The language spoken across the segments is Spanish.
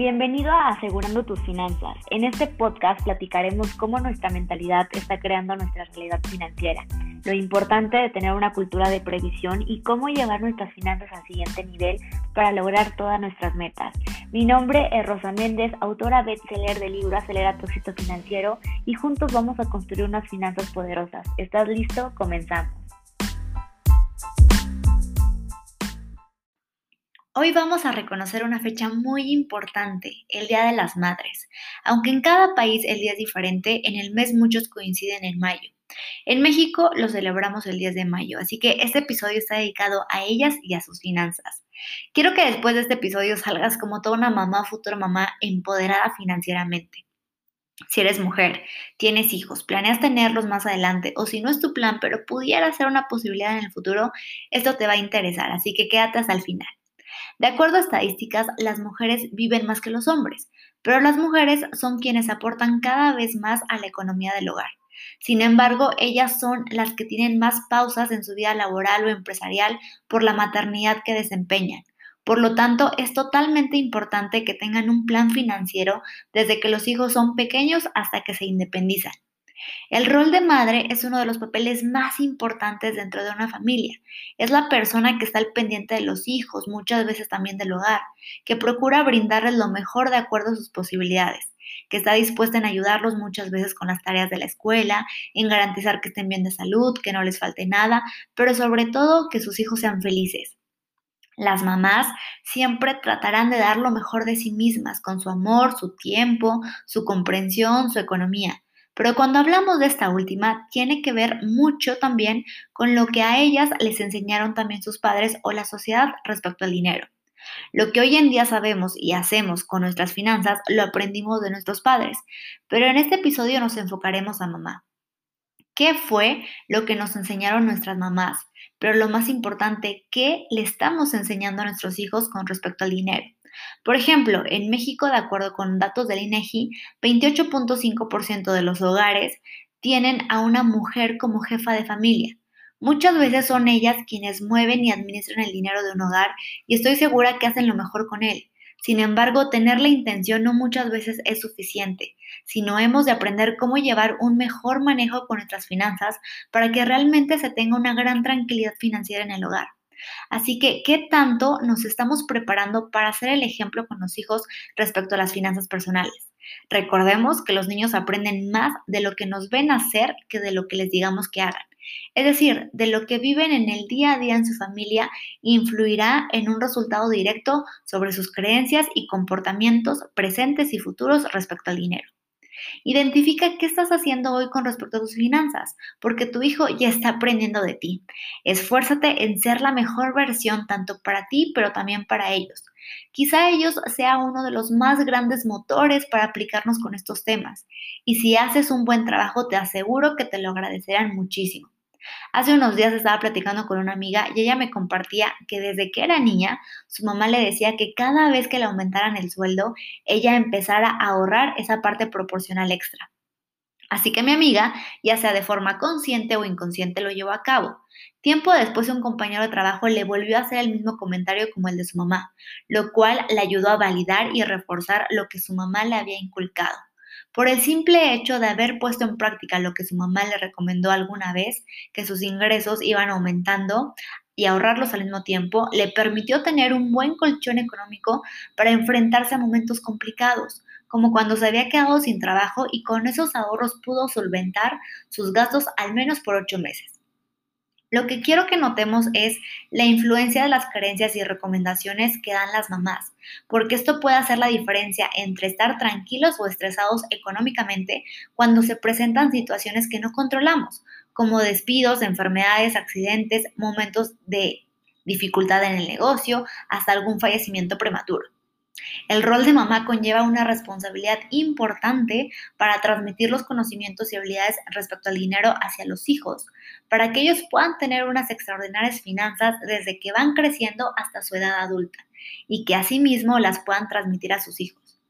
Bienvenido a Asegurando tus finanzas. En este podcast platicaremos cómo nuestra mentalidad está creando nuestra realidad financiera, lo importante de tener una cultura de previsión y cómo llevar nuestras finanzas al siguiente nivel para lograr todas nuestras metas. Mi nombre es Rosa Méndez, autora bestseller del libro Acelera tu éxito financiero y juntos vamos a construir unas finanzas poderosas. ¿Estás listo? Comenzamos. Hoy vamos a reconocer una fecha muy importante, el Día de las Madres. Aunque en cada país el día es diferente, en el mes muchos coinciden en mayo. En México lo celebramos el 10 de mayo, así que este episodio está dedicado a ellas y a sus finanzas. Quiero que después de este episodio salgas como toda una mamá, futura mamá, empoderada financieramente. Si eres mujer, tienes hijos, planeas tenerlos más adelante o si no es tu plan, pero pudiera ser una posibilidad en el futuro, esto te va a interesar, así que quédate hasta el final. De acuerdo a estadísticas, las mujeres viven más que los hombres, pero las mujeres son quienes aportan cada vez más a la economía del hogar. Sin embargo, ellas son las que tienen más pausas en su vida laboral o empresarial por la maternidad que desempeñan. Por lo tanto, es totalmente importante que tengan un plan financiero desde que los hijos son pequeños hasta que se independizan. El rol de madre es uno de los papeles más importantes dentro de una familia. Es la persona que está al pendiente de los hijos, muchas veces también del hogar, que procura brindarles lo mejor de acuerdo a sus posibilidades, que está dispuesta en ayudarlos muchas veces con las tareas de la escuela, en garantizar que estén bien de salud, que no les falte nada, pero sobre todo que sus hijos sean felices. Las mamás siempre tratarán de dar lo mejor de sí mismas, con su amor, su tiempo, su comprensión, su economía. Pero cuando hablamos de esta última, tiene que ver mucho también con lo que a ellas les enseñaron también sus padres o la sociedad respecto al dinero. Lo que hoy en día sabemos y hacemos con nuestras finanzas lo aprendimos de nuestros padres, pero en este episodio nos enfocaremos a mamá. ¿Qué fue lo que nos enseñaron nuestras mamás? Pero lo más importante, ¿qué le estamos enseñando a nuestros hijos con respecto al dinero? Por ejemplo, en México, de acuerdo con datos del INEGI, 28.5% de los hogares tienen a una mujer como jefa de familia. Muchas veces son ellas quienes mueven y administran el dinero de un hogar y estoy segura que hacen lo mejor con él. Sin embargo, tener la intención no muchas veces es suficiente, sino hemos de aprender cómo llevar un mejor manejo con nuestras finanzas para que realmente se tenga una gran tranquilidad financiera en el hogar. Así que, ¿qué tanto nos estamos preparando para hacer el ejemplo con los hijos respecto a las finanzas personales? Recordemos que los niños aprenden más de lo que nos ven hacer que de lo que les digamos que hagan. Es decir, de lo que viven en el día a día en su familia influirá en un resultado directo sobre sus creencias y comportamientos presentes y futuros respecto al dinero. Identifica qué estás haciendo hoy con respecto a tus finanzas, porque tu hijo ya está aprendiendo de ti. Esfuérzate en ser la mejor versión tanto para ti, pero también para ellos. Quizá ellos sea uno de los más grandes motores para aplicarnos con estos temas. Y si haces un buen trabajo, te aseguro que te lo agradecerán muchísimo. Hace unos días estaba platicando con una amiga y ella me compartía que desde que era niña, su mamá le decía que cada vez que le aumentaran el sueldo, ella empezara a ahorrar esa parte proporcional extra. Así que mi amiga, ya sea de forma consciente o inconsciente, lo llevó a cabo. Tiempo después un compañero de trabajo le volvió a hacer el mismo comentario como el de su mamá, lo cual le ayudó a validar y reforzar lo que su mamá le había inculcado. Por el simple hecho de haber puesto en práctica lo que su mamá le recomendó alguna vez, que sus ingresos iban aumentando y ahorrarlos al mismo tiempo, le permitió tener un buen colchón económico para enfrentarse a momentos complicados, como cuando se había quedado sin trabajo y con esos ahorros pudo solventar sus gastos al menos por ocho meses. Lo que quiero que notemos es la influencia de las creencias y recomendaciones que dan las mamás, porque esto puede hacer la diferencia entre estar tranquilos o estresados económicamente cuando se presentan situaciones que no controlamos, como despidos, enfermedades, accidentes, momentos de dificultad en el negocio, hasta algún fallecimiento prematuro. El rol de mamá conlleva una responsabilidad importante para transmitir los conocimientos y habilidades respecto al dinero hacia los hijos, para que ellos puedan tener unas extraordinarias finanzas desde que van creciendo hasta su edad adulta y que asimismo las puedan transmitir a sus hijos.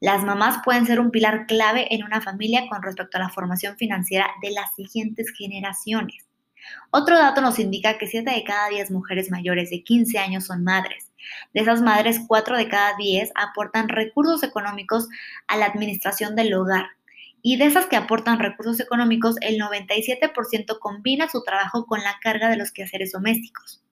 Las mamás pueden ser un pilar clave en una familia con respecto a la formación financiera de las siguientes generaciones. Otro dato nos indica que 7 de cada 10 mujeres mayores de 15 años son madres De esas madres, 4 de cada 10 aportan recursos económicos a la administración del hogar. Y de esas que aportan recursos económicos, el 97% combina su trabajo con la carga de los quehaceres domésticos.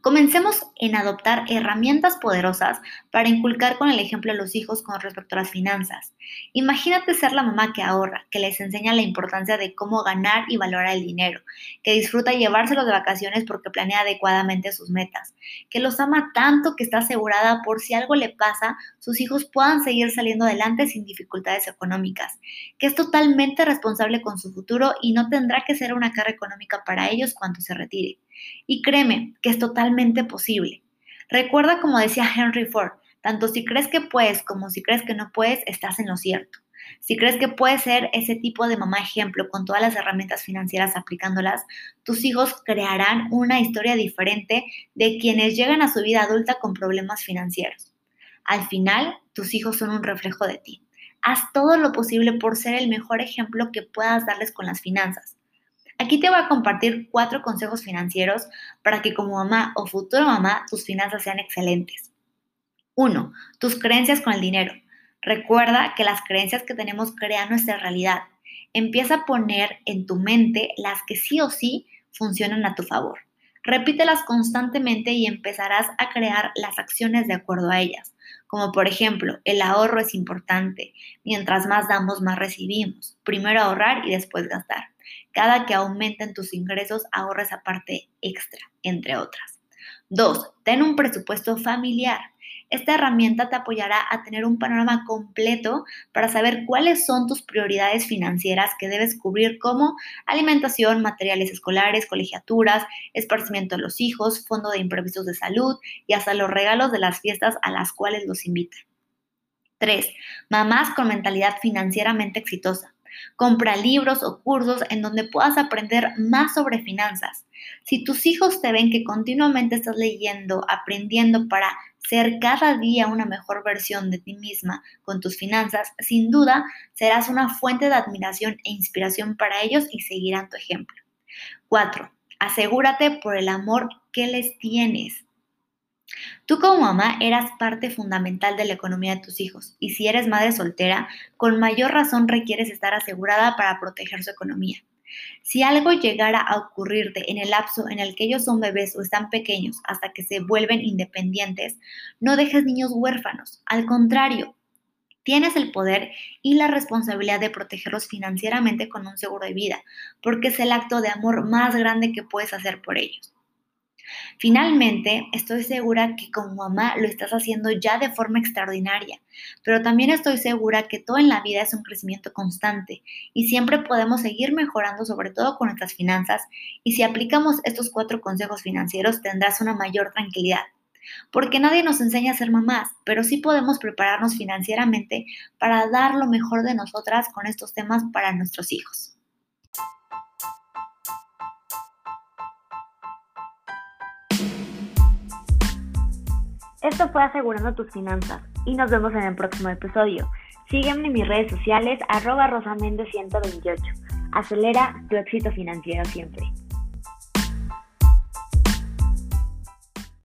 Comencemos en adoptar herramientas poderosas para inculcar con el ejemplo a los hijos con respecto a las finanzas. Imagínate ser la mamá que ahorra, que les enseña la importancia de cómo ganar y valorar el dinero, que disfruta llevárselo de vacaciones porque planea adecuadamente sus metas, que los ama tanto que está asegurada por si algo le pasa, sus hijos puedan seguir saliendo adelante sin dificultades económicas, que es totalmente responsable con su futuro y no tendrá que ser una carga económica para ellos cuando se retire y créeme que es totalmente posible. Recuerda como decía Henry Ford, tanto si crees que puedes como si crees que no puedes, estás en lo cierto. Si crees que puedes ser ese tipo de mamá ejemplo con todas las herramientas financieras aplicándolas, tus hijos crearán una historia diferente de quienes llegan a su vida adulta con problemas financieros. Al final, tus hijos son un reflejo de ti. Haz todo lo posible por ser el mejor ejemplo que puedas darles con las finanzas. Aquí te voy a compartir cuatro consejos financieros para que como mamá o futura mamá tus finanzas sean excelentes. 1. Tus creencias con el dinero. Recuerda que las creencias que tenemos crean nuestra realidad. Empieza a poner en tu mente las que sí o sí funcionan a tu favor. Repítelas constantemente y empezarás a crear las acciones de acuerdo a ellas. Como por ejemplo, el ahorro es importante. Mientras más damos, más recibimos. Primero ahorrar y después gastar. Cada que aumenten tus ingresos, ahorra esa parte extra, entre otras. 2. Ten un presupuesto familiar. Esta herramienta te apoyará a tener un panorama completo para saber cuáles son tus prioridades financieras que debes cubrir como alimentación, materiales escolares, colegiaturas, esparcimiento de los hijos, fondo de imprevistos de salud y hasta los regalos de las fiestas a las cuales los invitan. 3. Mamás con mentalidad financieramente exitosa. Compra libros o cursos en donde puedas aprender más sobre finanzas. Si tus hijos te ven que continuamente estás leyendo, aprendiendo para ser cada día una mejor versión de ti misma con tus finanzas, sin duda serás una fuente de admiración e inspiración para ellos y seguirán tu ejemplo. 4. Asegúrate por el amor que les tienes. Tú como mamá eras parte fundamental de la economía de tus hijos y si eres madre soltera, con mayor razón requieres estar asegurada para proteger su economía. Si algo llegara a ocurrirte en el lapso en el que ellos son bebés o están pequeños hasta que se vuelven independientes, no dejes niños huérfanos. Al contrario, tienes el poder y la responsabilidad de protegerlos financieramente con un seguro de vida, porque es el acto de amor más grande que puedes hacer por ellos. Finalmente, estoy segura que como mamá lo estás haciendo ya de forma extraordinaria, pero también estoy segura que todo en la vida es un crecimiento constante y siempre podemos seguir mejorando sobre todo con nuestras finanzas y si aplicamos estos cuatro consejos financieros tendrás una mayor tranquilidad. Porque nadie nos enseña a ser mamás, pero sí podemos prepararnos financieramente para dar lo mejor de nosotras con estos temas para nuestros hijos. Esto fue Asegurando tus Finanzas y nos vemos en el próximo episodio. Sígueme en mis redes sociales arroba rosamende128. Acelera tu éxito financiero siempre.